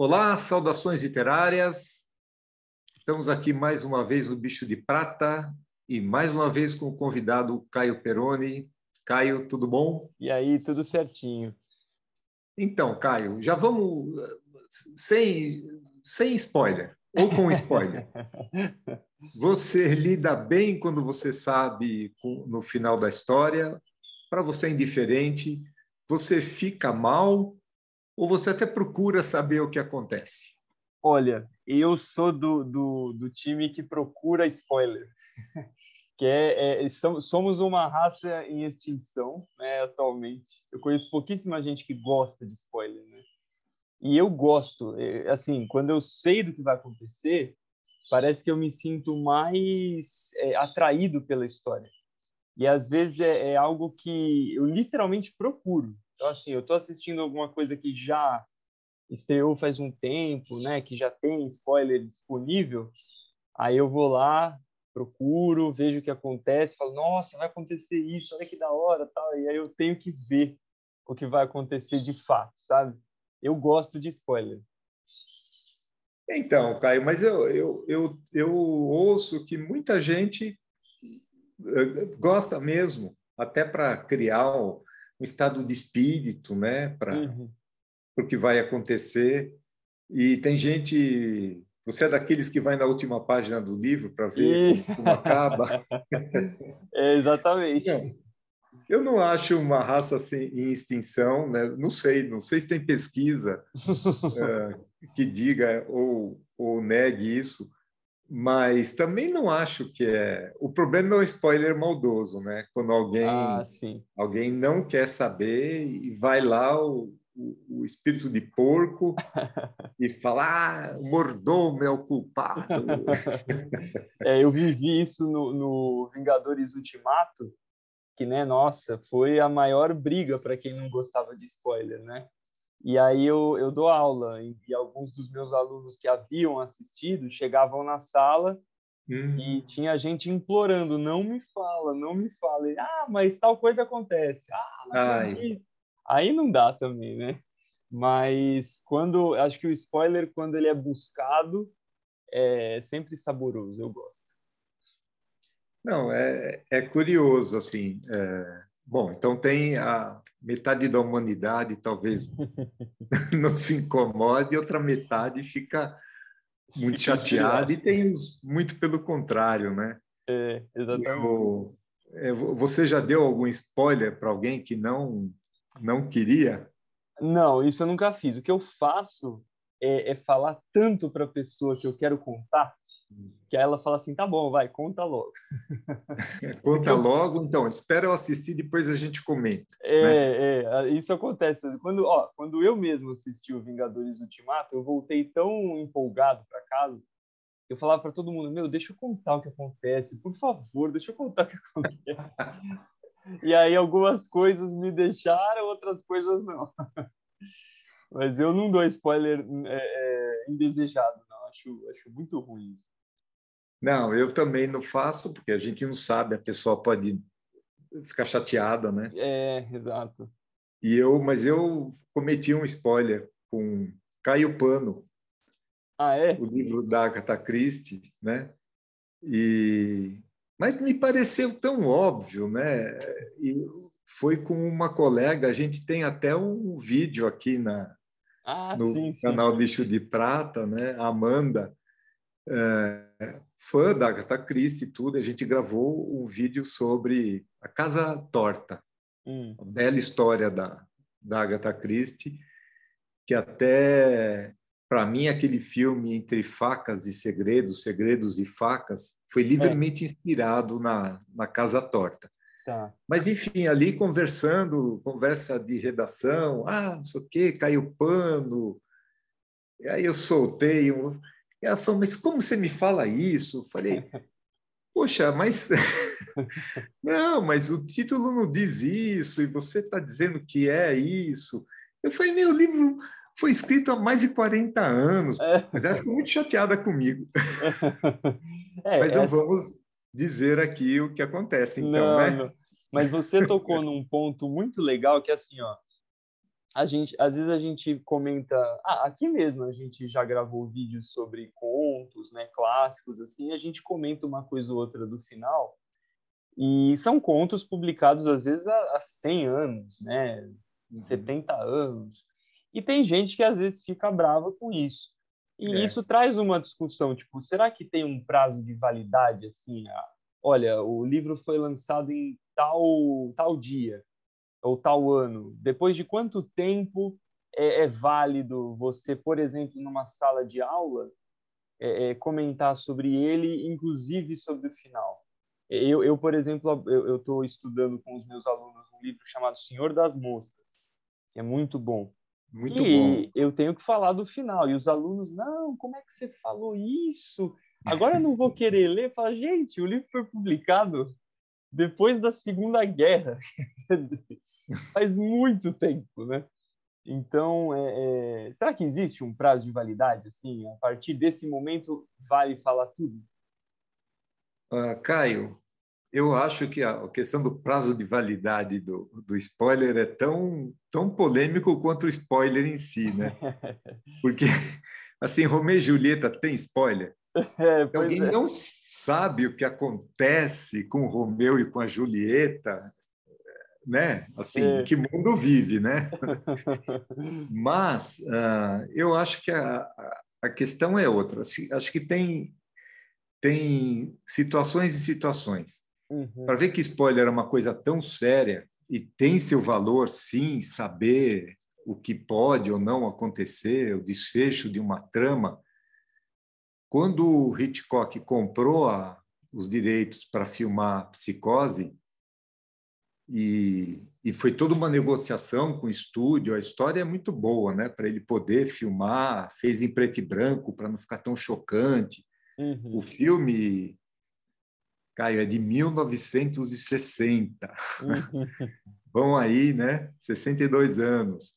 Olá, saudações literárias. Estamos aqui mais uma vez no Bicho de Prata e mais uma vez com o convidado Caio Peroni. Caio, tudo bom? E aí, tudo certinho. Então, Caio, já vamos sem, sem spoiler ou com spoiler. Você lida bem quando você sabe no final da história? Para você é indiferente? Você fica mal ou você até procura saber o que acontece? Olha, eu sou do, do, do time que procura spoiler. que é, é, somos uma raça em extinção né, atualmente. Eu conheço pouquíssima gente que gosta de spoiler, né? E eu gosto, é, assim, quando eu sei do que vai acontecer, parece que eu me sinto mais é, atraído pela história. E às vezes é, é, algo que eu literalmente procuro. Então, assim, eu estou assistindo alguma coisa que já estreou faz um tempo, né, que já tem spoiler disponível, aí eu vou lá, procuro, vejo o que acontece, falo, nossa, vai acontecer isso, olha que da hora, tal, e aí eu tenho que ver o que vai acontecer de fato, sabe? Eu gosto de spoiler. Então, Caio, mas eu, eu, eu, eu ouço que muita gente eh, gosta mesmo, até para criar um estado de espírito, né, para uhum. o que vai acontecer. E tem gente você é daqueles que vai na última página do livro para ver e... como, acaba? é, exatamente. Não, eu não acho uma raça assim, em extinção, né? não sei, não sei se tem pesquisa uh, que diga ou, ou negue isso, mas também não acho que é. O problema é o spoiler maldoso, né? Quando alguém, ah, alguém não quer saber e vai lá, o, o, espírito de porco e falar ah, o mordomo é o culpado. é, eu vivi isso no, no, Vingadores Ultimato, que, né, nossa, foi a maior briga para quem não gostava de spoiler, né? E aí eu, eu dou aula e alguns dos meus alunos que haviam assistido chegavam na sala Uhum. E tinha gente implorando, não me fala, não me fala. E, ah, mas tal coisa acontece. Ah, mas aí não dá também, né? Mas quando acho que o spoiler quando ele é buscado é sempre saboroso, eu gosto. Não, é, é curioso assim. É, bom, então tem a metade da humanidade talvez não se incomode, e outra metade fica muito chateada e tem os, muito pelo contrário, né? É, exatamente. Eu, é, você já deu algum spoiler para alguém que não não queria? Não, isso eu nunca fiz. O que eu faço é, é falar tanto para a pessoa que eu quero contar, que ela fala assim, tá bom, vai, conta logo. conta logo, então, espera eu assistir, depois a gente comenta. É, né? é, isso acontece. Quando, ó, quando eu mesmo assisti o Vingadores Ultimato, eu voltei tão empolgado para casa, eu falava para todo mundo, meu, deixa eu contar o que acontece, por favor, deixa eu contar o que acontece. E aí algumas coisas me deixaram, outras coisas não. Mas eu não dou spoiler é, é, indesejado, não. Acho, acho muito ruim isso. Não, eu também não faço, porque a gente não sabe, a pessoa pode ficar chateada, né? É, exato. E eu, mas eu cometi um spoiler com Caio Pano. Ah, é? O livro da Agatha Christie, né? E mas me pareceu tão óbvio, né? E foi com uma colega, a gente tem até um vídeo aqui na, ah, no sim, canal sim. Bicho de Prata, né? A Amanda, é, fã da Agatha Christie e tudo, a gente gravou um vídeo sobre a Casa Torta, hum. a bela história da, da Agatha Christie, que até para mim, aquele filme Entre Facas e Segredos, Segredos e Facas, foi livremente é. inspirado na, na Casa Torta. Tá. Mas, enfim, ali conversando, conversa de redação, ah, não sei o quê, caiu pano. E aí eu soltei. Um... Ela falou, mas como você me fala isso? Eu falei, poxa, mas. não, mas o título não diz isso, e você está dizendo que é isso. Eu falei, meu livro foi escrito há mais de 40 anos, é. mas ela ficou muito chateada comigo. É, mas não essa... vamos dizer aqui o que acontece, então, não, né? Não. Mas você tocou num ponto muito legal que é assim, ó. a gente, às vezes a gente comenta, ah, aqui mesmo a gente já gravou vídeos sobre contos, né, clássicos assim, a gente comenta uma coisa ou outra do final. E são contos publicados às vezes há, há 100 anos, né, uhum. 70 anos. E tem gente que às vezes fica brava com isso. E é. isso traz uma discussão, tipo, será que tem um prazo de validade assim? Ah, olha, o livro foi lançado em tal tal dia ou tal ano. Depois de quanto tempo é, é válido você, por exemplo, numa sala de aula, é, é comentar sobre ele, inclusive sobre o final? Eu, eu por exemplo, eu estou estudando com os meus alunos um livro chamado Senhor das Moscas, que é muito bom. Muito e bom. eu tenho que falar do final. E os alunos, não, como é que você falou isso? Agora eu não vou querer ler. Fala, gente, o livro foi publicado depois da Segunda Guerra. Quer dizer, faz muito tempo, né? Então, é, é... será que existe um prazo de validade? Assim, a partir desse momento, vale falar tudo? Uh, Caio, eu acho que a questão do prazo de validade do, do spoiler é tão, tão polêmico quanto o spoiler em si, né? Porque, assim, Romeu e Julieta tem spoiler? É, Alguém é. não sabe o que acontece com o Romeu e com a Julieta, né? Assim, é. que mundo vive, né? Mas uh, eu acho que a, a questão é outra. Acho que tem tem situações e situações. Uhum. Para ver que spoiler é uma coisa tão séria e tem seu valor, sim, saber o que pode ou não acontecer, o desfecho de uma trama. Quando o Hitchcock comprou a, os direitos para filmar Psicose, e, e, foi toda uma negociação com o estúdio. A história é muito boa, né? Para ele poder filmar, fez em preto e branco para não ficar tão chocante. Uhum. O filme Caio, é de 1960. Uhum. Vão aí, né? 62 anos.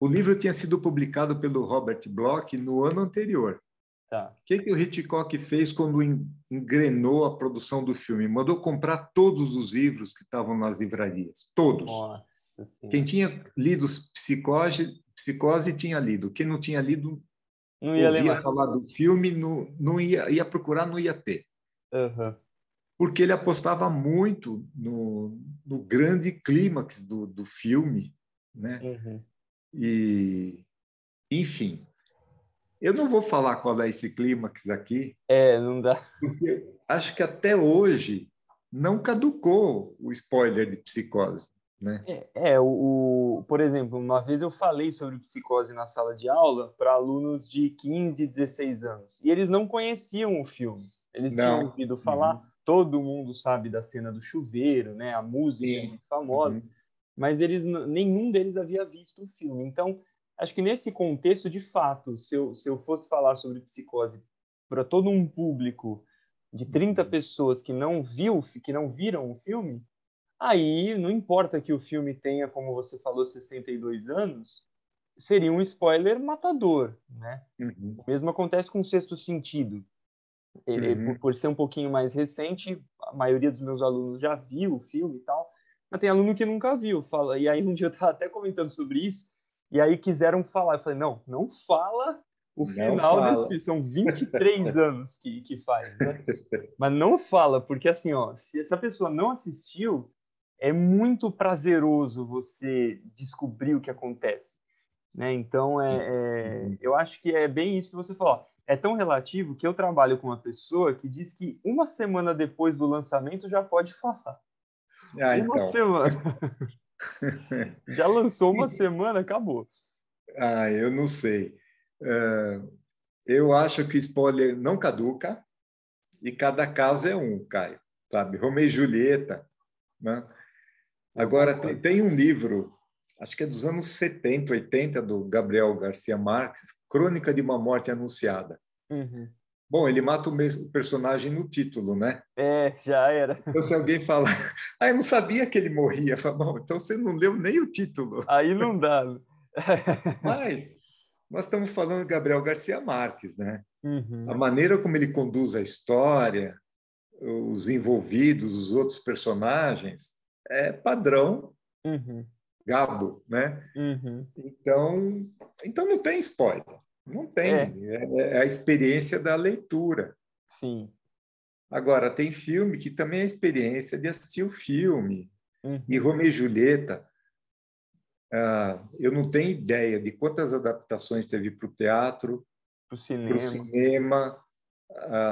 O livro tinha sido publicado pelo Robert Bloch no ano anterior. Tá. O que, que o Hitchcock fez quando engrenou a produção do filme? Mandou comprar todos os livros que estavam nas livrarias. Todos. Nossa, Quem tinha lido Psicose, Psicose tinha lido. Quem não tinha lido, não ia ouvia falar do filme, não, não ia, ia procurar, não ia ter. Uhum. Porque ele apostava muito no, no grande clímax do, do filme, né? Uhum. E, enfim, eu não vou falar qual é esse clímax aqui. É, não dá. Porque acho que até hoje não caducou o spoiler de psicose. Né? É, é o, o, por exemplo, uma vez eu falei sobre psicose na sala de aula para alunos de 15, 16 anos. E eles não conheciam o filme. Eles não. tinham ouvido falar, uhum. todo mundo sabe da cena do chuveiro, né? A música Sim. é muito famosa, uhum. mas eles nenhum deles havia visto o filme. Então, acho que nesse contexto, de fato, se eu, se eu fosse falar sobre psicose para todo um público de 30 uhum. pessoas que não viu, que não viram o filme, aí não importa que o filme tenha, como você falou, 62 anos, seria um spoiler matador, né? Uhum. O mesmo acontece com o Sexto Sentido. Ele, uhum. por, por, ser um pouquinho mais recente, a maioria dos meus alunos já viu o filme e tal, mas tem aluno que nunca viu. Fala, e aí um dia eu estava até comentando sobre isso, e aí quiseram falar. Eu falei, não, não fala o não final fala. desse filme. São 23 anos que, que faz, né? Mas não fala, porque assim, ó, se essa pessoa não assistiu, é muito prazeroso você descobrir o que acontece. Né? Então, é, é, uhum. eu acho que é bem isso que você falou é tão relativo que eu trabalho com uma pessoa que diz que uma semana depois do lançamento já pode falar. Ah, uma então. semana. já lançou uma semana, acabou. Ah, eu não sei. Uh, eu acho que spoiler não caduca e cada caso é um, Caio. Sabe? Romeu e Julieta. Né? Agora, tem, tem um livro acho que é dos anos 70, 80, do Gabriel Garcia Marques, Crônica de uma Morte Anunciada. Uhum. Bom, ele mata o mesmo personagem no título, né? É, já era. Então, se alguém fala, ah, eu não sabia que ele morria, fala, bom, então você não leu nem o título. Aí não dá. Mas nós estamos falando de Gabriel Garcia Marques, né? Uhum. A maneira como ele conduz a história, os envolvidos, os outros personagens, é padrão uhum gado, né? Uhum. Então, então não tem spoiler. Não tem. É. é. a experiência da leitura. Sim. Agora, tem filme que também é a experiência de assistir o filme. Uhum. E Romeu e Julieta, ah, eu não tenho ideia de quantas adaptações teve para o teatro, para o cinema.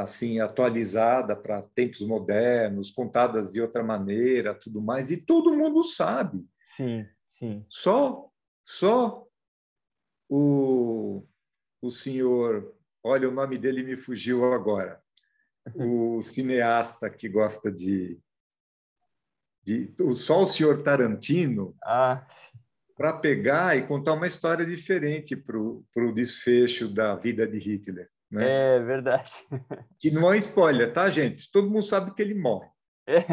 Assim, atualizada para tempos modernos, contadas de outra maneira, tudo mais, e todo mundo sabe. Sim, sim. Só, só o, o senhor, olha, o nome dele me fugiu agora, o cineasta que gosta de, de só o senhor Tarantino, ah. para pegar e contar uma história diferente para o desfecho da vida de Hitler. Né? É verdade. E não é spoiler, tá, gente? Todo mundo sabe que ele morre. É.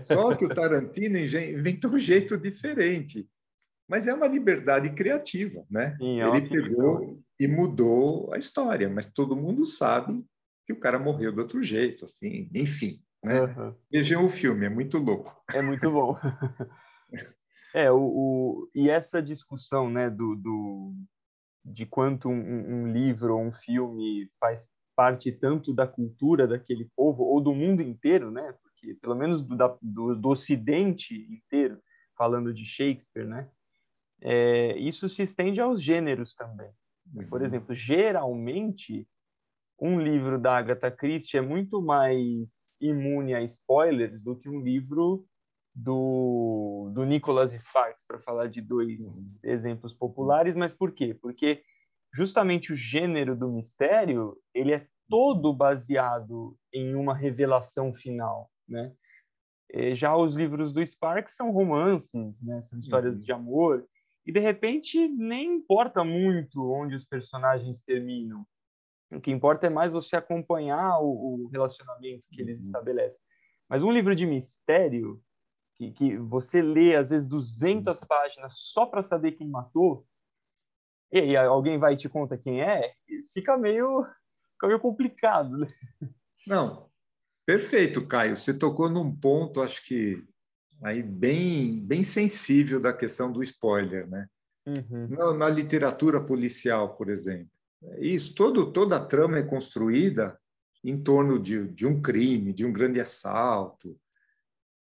Só que o Tarantino inventou um jeito diferente. Mas é uma liberdade criativa, né? Sim, é ele pegou e mudou a história, mas todo mundo sabe que o cara morreu de outro jeito, assim, enfim. Né? Uhum. Vejam o filme, é muito louco. É muito bom. é, o, o, e essa discussão né, do, do, de quanto um, um livro ou um filme faz parte tanto da cultura daquele povo ou do mundo inteiro, né? Porque pelo menos do, da, do, do Ocidente inteiro, falando de Shakespeare, né? É, isso se estende aos gêneros também. Por uhum. exemplo, geralmente um livro da Agatha Christie é muito mais imune a spoilers do que um livro do, do Nicholas Sparks, para falar de dois uhum. exemplos populares. Mas por quê? Porque justamente o gênero do mistério ele é todo baseado em uma revelação final, né? E já os livros do Sparks são romances, né? São histórias uhum. de amor e de repente nem importa muito onde os personagens terminam. O que importa é mais você acompanhar o, o relacionamento que eles uhum. estabelecem. Mas um livro de mistério, que, que você lê às vezes 200 páginas só para saber quem matou, e aí alguém vai e te conta quem é, fica meio, fica meio complicado. Né? Não, perfeito, Caio. Você tocou num ponto, acho que aí bem, bem sensível da questão do spoiler, né? Uhum. Na, na literatura policial, por exemplo. Isso, todo, toda a trama é construída em torno de, de um crime, de um grande assalto,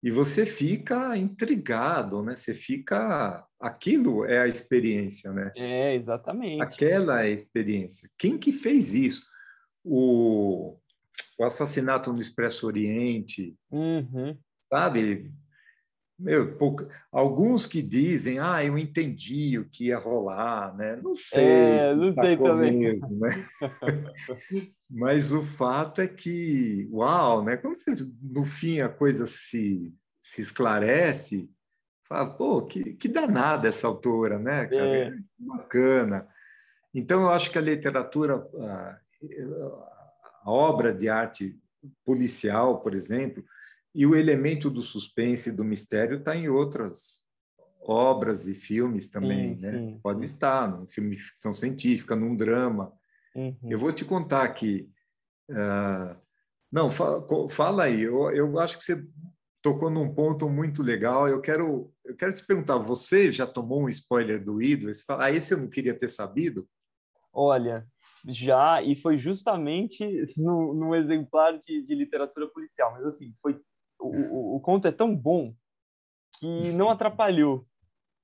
e você fica intrigado, né? Você fica, aquilo é a experiência, né? É exatamente. Aquela é a experiência. Quem que fez isso? O, o assassinato no Expresso Oriente, uhum. sabe? Meu, pouca... alguns que dizem, ah, eu entendi o que ia rolar, né? Não sei. É, não sei também. Mesmo, né? Mas o fato é que, uau, né? Quando você, no fim a coisa se, se esclarece, fala, pô, que, que danada essa autora, né? Cara? É. Bacana. Então, eu acho que a literatura, a, a obra de arte policial, por exemplo, e o elemento do suspense, do mistério, está em outras obras e filmes também, sim, né? Sim, Pode estar num filme de ficção científica, num drama. Uhum. Eu vou te contar que... Uh, não, fala, fala aí. Eu, eu acho que você tocou num ponto muito legal. Eu quero, eu quero te perguntar, você já tomou um spoiler do ídolo? Você fala, ah, esse eu não queria ter sabido? Olha, já, e foi justamente no, no exemplar de, de literatura policial. Mas, assim, foi o, o, conto é tão bom que não atrapalhou,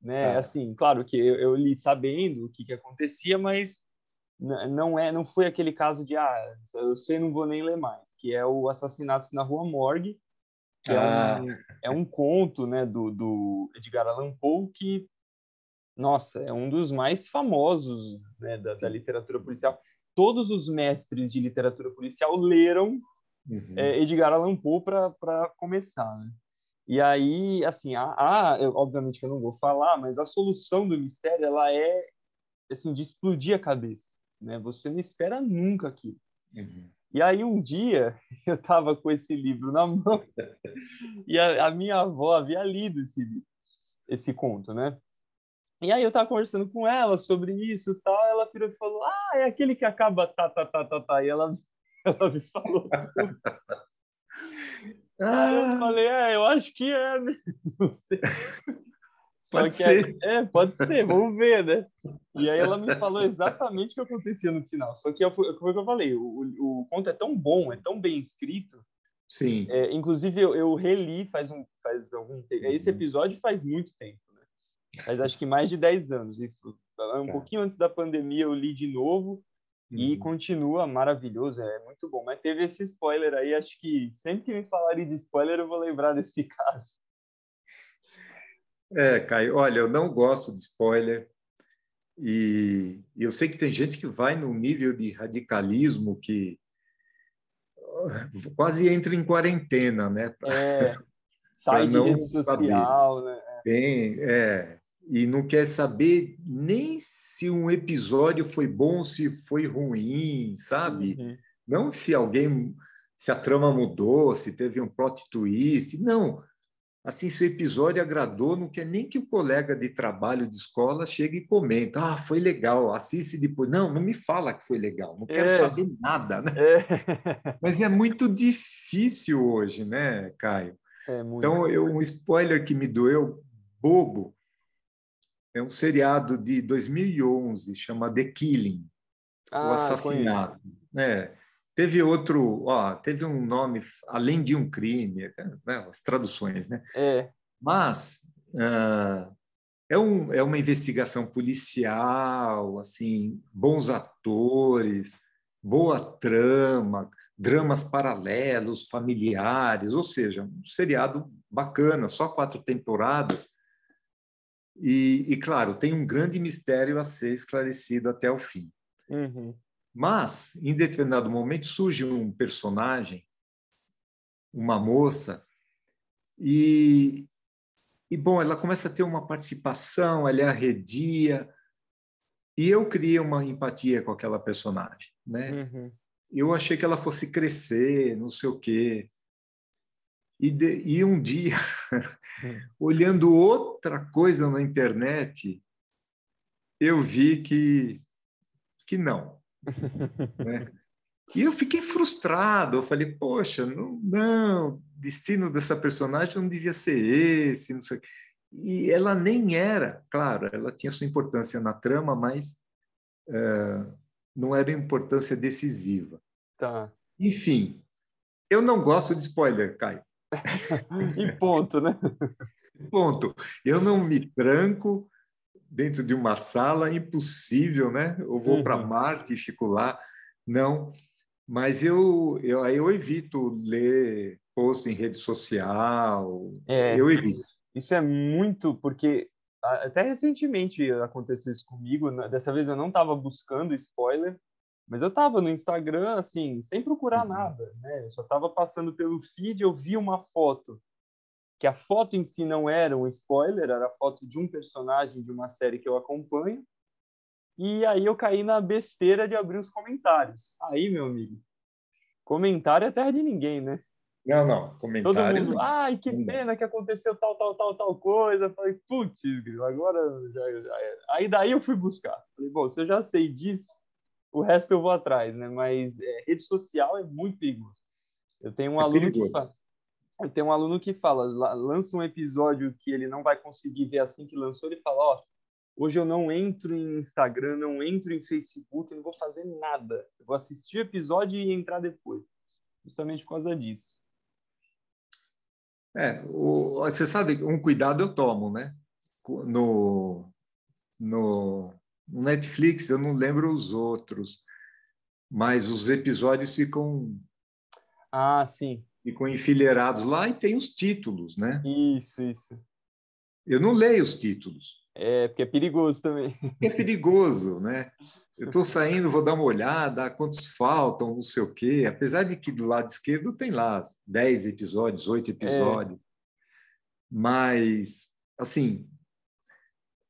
né? É. Assim, claro que eu, eu, li sabendo o que, que acontecia, mas não é, não foi aquele caso de ah, eu sei, não vou nem ler mais, que é o assassinato na Rua Morgue, que ah. é, um, é um conto, né, do, do Edgar Allan Poe que nossa, é um dos mais famosos né, da, da literatura policial. Todos os mestres de literatura policial leram uhum. é, Edgar Allan Poe para começar, né? E aí, assim, a, a eu, obviamente que eu não vou falar, mas a solução do mistério ela é assim de explodir a cabeça, né? Você não espera nunca aquilo. Uhum. E aí um dia eu estava com esse livro na mão e a, a, minha avó havia lido esse esse conto, né? E aí eu estava conversando com ela sobre isso e tal, ela virou e falou: "Ah, é aquele que acaba tá tá tá tá tá". E ela ela me falou tudo. Ah. eu falei, é, eu acho que é, né? Não sei. pode ser. é, pode ser, vamos ver, né? E aí ela me falou exatamente o que acontecia no final. Só que é foi o que eu falei, o, o conto é tão bom, é tão bem escrito. Sim. É, inclusive, eu, eu, reli faz, um, faz algum tempo. Esse uhum. episódio faz muito tempo, né? Mas acho que mais de 10 anos. Isso. Um tá. pouquinho antes da pandemia eu li de novo e uhum. continua maravilhoso, é muito bom. Mas teve esse spoiler aí, acho que sempre que me falarem de spoiler eu vou lembrar desse caso. É, Caio, olha, eu não gosto de spoiler. E eu sei que tem gente que vai num nível de radicalismo que ah, quase entra em quarentena, né? Pra, é, sai de rede social, saber. né? Tem, é, e não quer saber nem se um episódio foi bom, se foi ruim, sabe? Uhum. Não se alguém, se a trama mudou, se teve um plot twist, não assim, se o episódio agradou, não quer nem que o colega de trabalho de escola chegue e comenta, ah, foi legal, assiste depois. Não, não me fala que foi legal, não quero é. saber nada, né? É. Mas é muito difícil hoje, né, Caio? É então, eu, um spoiler que me doeu, bobo, é um seriado de 2011, chama The Killing, ah, o assassinato. É. Teve outro, ó, teve um nome além de um crime, né, as traduções, né? É. Mas uh, é, um, é uma investigação policial, assim, bons atores, boa trama, dramas paralelos, familiares, ou seja, um seriado bacana, só quatro temporadas. E, e claro, tem um grande mistério a ser esclarecido até o fim. Uhum. Mas, em determinado momento, surge um personagem, uma moça, e, e bom, ela começa a ter uma participação, ela arredia, e eu criei uma empatia com aquela personagem, né? Uhum. Eu achei que ela fosse crescer, não sei o quê. E, de, e um dia, olhando outra coisa na internet, eu vi que, que não. Né? E eu fiquei frustrado. Eu falei, poxa, não, não, destino dessa personagem não devia ser esse, não sei. E ela nem era, claro, ela tinha sua importância na trama, mas uh, não era importância decisiva. Tá. Enfim, eu não gosto de spoiler, Caio. e ponto, né? Ponto. Eu não me tranco, dentro de uma sala, impossível, né? Eu vou uhum. para Marte e fico lá. Não, mas eu, eu, aí eu evito ler post em rede social, é, eu evito. Isso é muito, porque até recentemente aconteceu isso comigo, dessa vez eu não estava buscando spoiler, mas eu estava no Instagram, assim, sem procurar uhum. nada, né? Eu só estava passando pelo feed, eu vi uma foto que a foto em si não era um spoiler, era a foto de um personagem de uma série que eu acompanho. E aí eu caí na besteira de abrir os comentários. Aí, meu amigo, comentário é terra de ninguém, né? Não, não, comentário. Todo mundo, ai, que pena que aconteceu tal, tal, tal, tal coisa. Falei, putz, agora já, já era. Aí daí eu fui buscar. Falei, bom, se eu já sei disso, o resto eu vou atrás, né? Mas é, rede social é muito perigoso. Eu tenho um é aluno perigoso. que fala, eu tenho um aluno que fala, lança um episódio que ele não vai conseguir ver assim que lançou, ele fala, ó, hoje eu não entro em Instagram, não entro em Facebook, não vou fazer nada. Eu vou assistir o episódio e entrar depois. Justamente por causa disso. É, o, você sabe, um cuidado eu tomo, né? No, no Netflix, eu não lembro os outros, mas os episódios ficam... Ah, sim ficam enfileirados lá e tem os títulos, né? Isso, isso. Eu não leio os títulos. É, porque é perigoso também. É perigoso, né? Eu estou saindo, vou dar uma olhada, quantos faltam, não sei o quê. Apesar de que do lado esquerdo tem lá 10 episódios, 8 episódios. É. Mas, assim,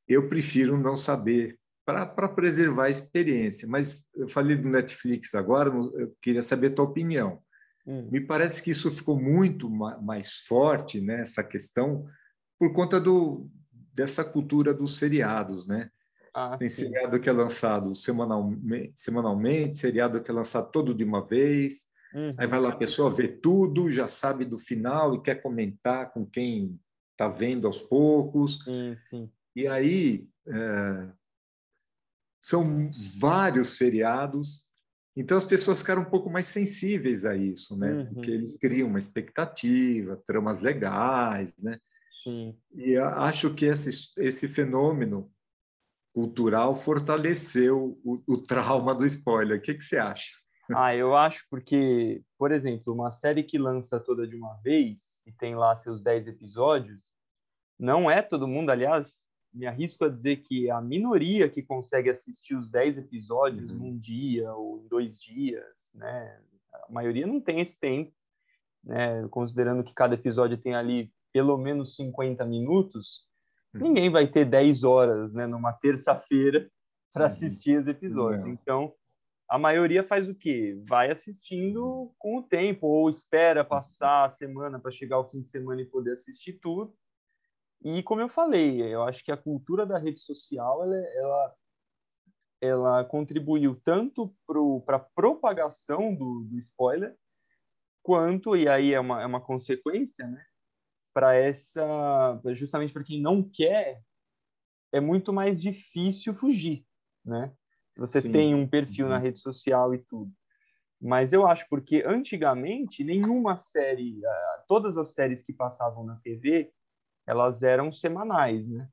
eu prefiro não saber para preservar a experiência. Mas eu falei do Netflix agora, eu queria saber a tua opinião. Hum. Me parece que isso ficou muito mais forte, né, essa questão, por conta do, dessa cultura dos seriados, né? Ah, Tem sim. seriado que é lançado semanalmente, semanalmente, seriado que é lançado todo de uma vez. Uhum. Aí vai lá a pessoa vê tudo, já sabe do final e quer comentar com quem está vendo aos poucos. Sim, sim. E aí é, são vários seriados, então as pessoas ficaram um pouco mais sensíveis a isso, né? Uhum. Porque eles criam uma expectativa, tramas legais, né? Sim. E acho que esse, esse fenômeno cultural fortaleceu o, o trauma do spoiler. O que, que você acha? Ah, eu acho porque, por exemplo, uma série que lança toda de uma vez e tem lá seus 10 episódios, não é todo mundo, aliás, me arrisco a dizer que a minoria que consegue assistir os 10 episódios uhum. num dia ou em dois dias, né? A maioria não tem esse tempo, né? Considerando que cada episódio tem ali pelo menos 50 minutos, uhum. ninguém vai ter 10 horas, né, numa terça-feira para uhum. assistir os episódios. Uhum. Então, a maioria faz o quê? Vai assistindo com o tempo, ou espera passar a semana para chegar ao fim de semana e poder assistir tudo. E como eu falei, eu acho que a cultura da rede social ela, ela, ela contribuiu tanto para a propagação do, do, spoiler, quanto, e aí é uma, é uma consequência, né? Para essa, justamente para quem não quer, é muito mais difícil fugir, né? Se você Sim. tem um perfil na uhum. rede social e tudo. Mas eu acho porque antigamente nenhuma série, ah, todas as séries que passavam na TV, elas eram semanais, né?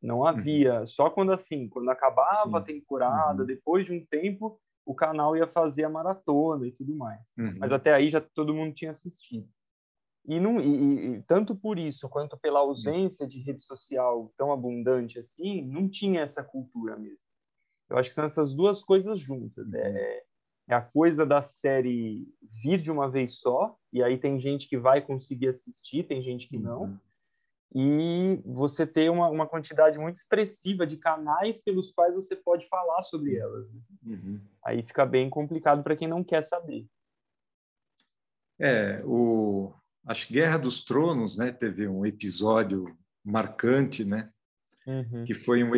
Não uhum. havia, uhum. só quando assim, quando acabava uhum. a temporada, uhum. depois de um tempo, o canal ia fazer a maratona e tudo mais. Uhum. Mas até aí já todo mundo tinha assistido. E, não, e, e, tanto por isso quanto pela ausência de rede social tão abundante assim, não tinha essa cultura mesmo. Eu acho que são essas duas coisas juntas. Uhum. É, é, a coisa da série vir de uma vez só, e aí tem gente que vai conseguir assistir, tem gente que não. Uhum. E você ter uma, uma quantidade muito expressiva de canais pelos quais você pode falar sobre elas. Né? Uhum. Aí fica bem complicado para quem não quer saber. É, o acho que Guerra dos Tronos, né, teve um episódio marcante, né, uhum. que foi um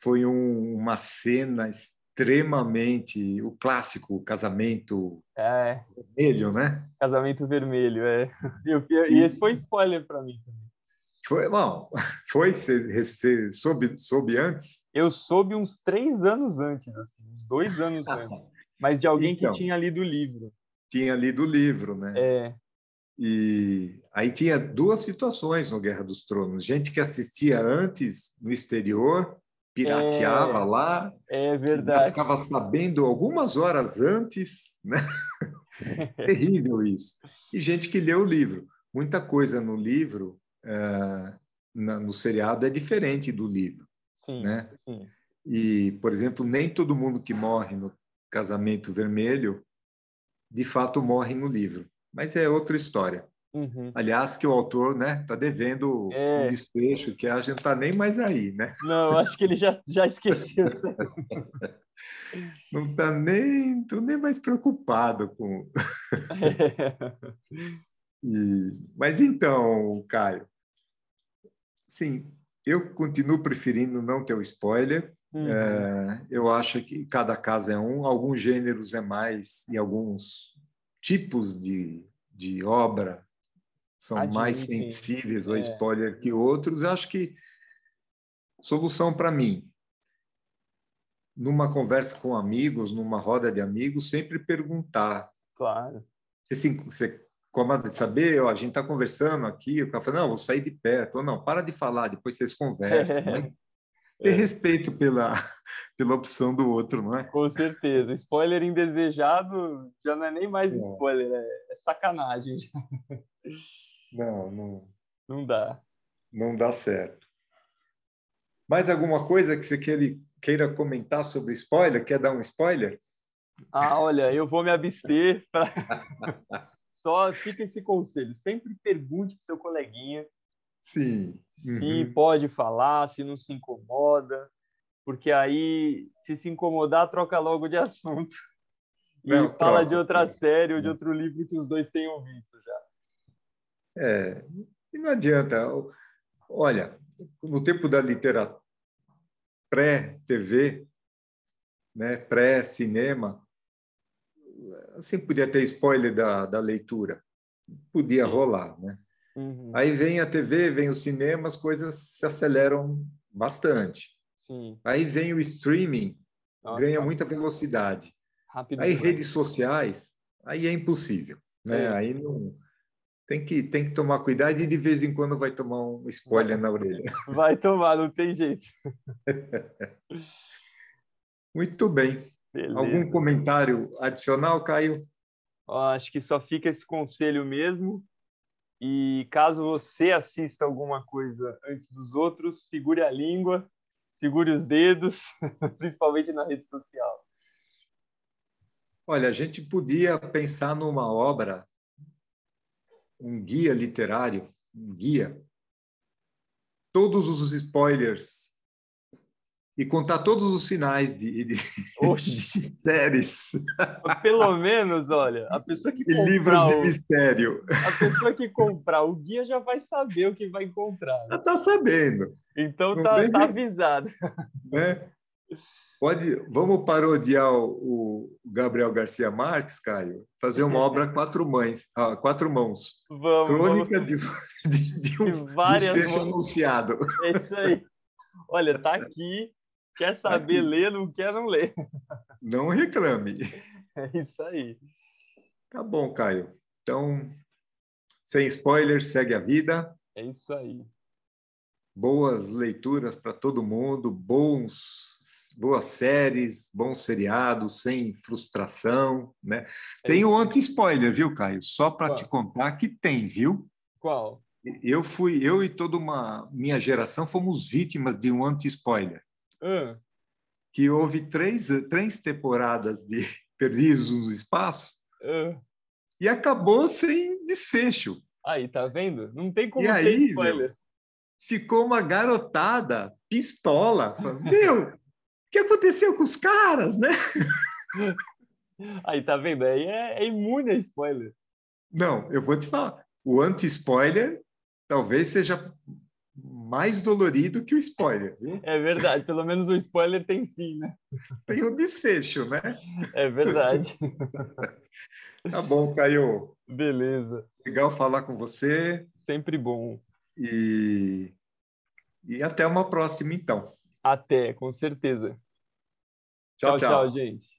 foi um, uma cena extremamente o clássico casamento é. vermelho, né? Casamento vermelho, é. E, e esse foi spoiler para mim também. Foi, bom, foi? Você, você soube, soube antes? Eu soube uns três anos antes, assim, uns dois anos antes. Mas de alguém então, que tinha lido o livro. Tinha lido o livro, né? É. E aí tinha duas situações no Guerra dos Tronos. Gente que assistia antes no exterior pirateava é, lá. É verdade. ficava sabendo algumas horas antes, né? Terrível isso. E gente que leu o livro. Muita coisa no livro, uh, na, no seriado, é diferente do livro. Sim, né? sim. E, por exemplo, nem todo mundo que morre no Casamento Vermelho, de fato, morre no livro. Mas é outra história. Uhum. Aliás, que o autor né, está devendo é. um desfecho que a gente está nem mais aí, né? Não, acho que ele já, já esqueceu. Não está nem, tô nem mais preocupado com. É. e, mas então, Caio, sim, eu continuo preferindo não ter o spoiler. Uhum. É, eu acho que cada caso é um, alguns gêneros é mais e alguns tipos de, de obra são mais sensíveis ao é. spoiler que outros. Eu acho que solução para mim, numa conversa com amigos, numa roda de amigos, sempre perguntar. Claro. Você, você como saber, ó, a gente está conversando aqui, o cara fala, não, vou sair de perto, ou não, para de falar, depois vocês conversam. Mas ter é. respeito pela, pela opção do outro, não é? Com certeza. Spoiler indesejado já não é nem mais é. spoiler, é, é sacanagem. Não, não. Não dá. Não dá certo. Mais alguma coisa que você queira comentar sobre spoiler? Quer dar um spoiler? Ah, olha, eu vou me abster. Pra... Só fica esse conselho: sempre pergunte para seu coleguinha Sim. se uhum. pode falar, se não se incomoda, porque aí, se se incomodar, troca logo de assunto. E não, fala troca, de outra série ou de outro livro que os dois tenham visto já. É, e não adianta. Olha, no tempo da literatura pré-TV, né, pré-cinema, assim podia ter spoiler da, da leitura, podia rolar, né? Uhum. Aí vem a TV, vem o cinema, as coisas se aceleram bastante. Sim. Aí vem o streaming, Nossa, ganha muita velocidade. rápido. Aí demais. redes sociais, aí é impossível, né? É. Aí não tem que tem que tomar cuidado e de vez em quando vai tomar um spoiler na orelha. Vai tomar, não tem jeito. Muito bem. Beleza. Algum comentário adicional, Caio? Acho que só fica esse conselho mesmo. E caso você assista alguma coisa antes dos outros, segure a língua, segure os dedos, principalmente na rede social. Olha, a gente podia pensar numa obra, um guia literário, um guia, todos os spoilers e contar todos os finais de, de, de séries pelo menos, olha, a pessoa que e livros comprar de o, mistério. a pessoa que comprar o guia já vai saber o que vai encontrar. Já está sabendo, Então tá, tá avisado. né? Pode, vamos parodiar o, o Gabriel Garcia Marques, Caio, fazer uma obra a quatro mães, ah, quatro mãos, Vamos, crônica de, de, de um De várias desfecho mãos. anunciado. vamos. É isso aí. Olha, tá aqui. Quer saber aqui. ler, não quer, não ler. Não reclame. É isso aí. Tá bom, Caio. Então, sem spoilers, segue a vida. É isso aí. Boas leituras para todo mundo, bons, boas séries, bons seriados, sem frustração, né? É Tem um anti-spoiler, viu, Caio? Só para te contar que tem, viu? Qual? Eu fui, eu e toda uma minha geração fomos vítimas de um anti-spoiler, Ah, que houve três, três temporadas de Perdidos no Espaço ah. e acabou sem desfecho. Aí, tá vendo? Não tem como E ter aí, spoiler. ficou uma garotada pistola. Falando, Meu, o que aconteceu com os caras, né? Aí, tá vendo? Aí é, é imune a spoiler. Não, eu vou te falar. O anti-spoiler talvez seja mais dolorido que o spoiler. Viu? É verdade. Pelo menos o spoiler tem fim, né? Tem um desfecho, né? É verdade. Tá bom, Caio. Beleza. Legal falar com você Sempre bom. e, e até uma próxima, então. Até, com certeza. Tchau, tchau. tchau gente.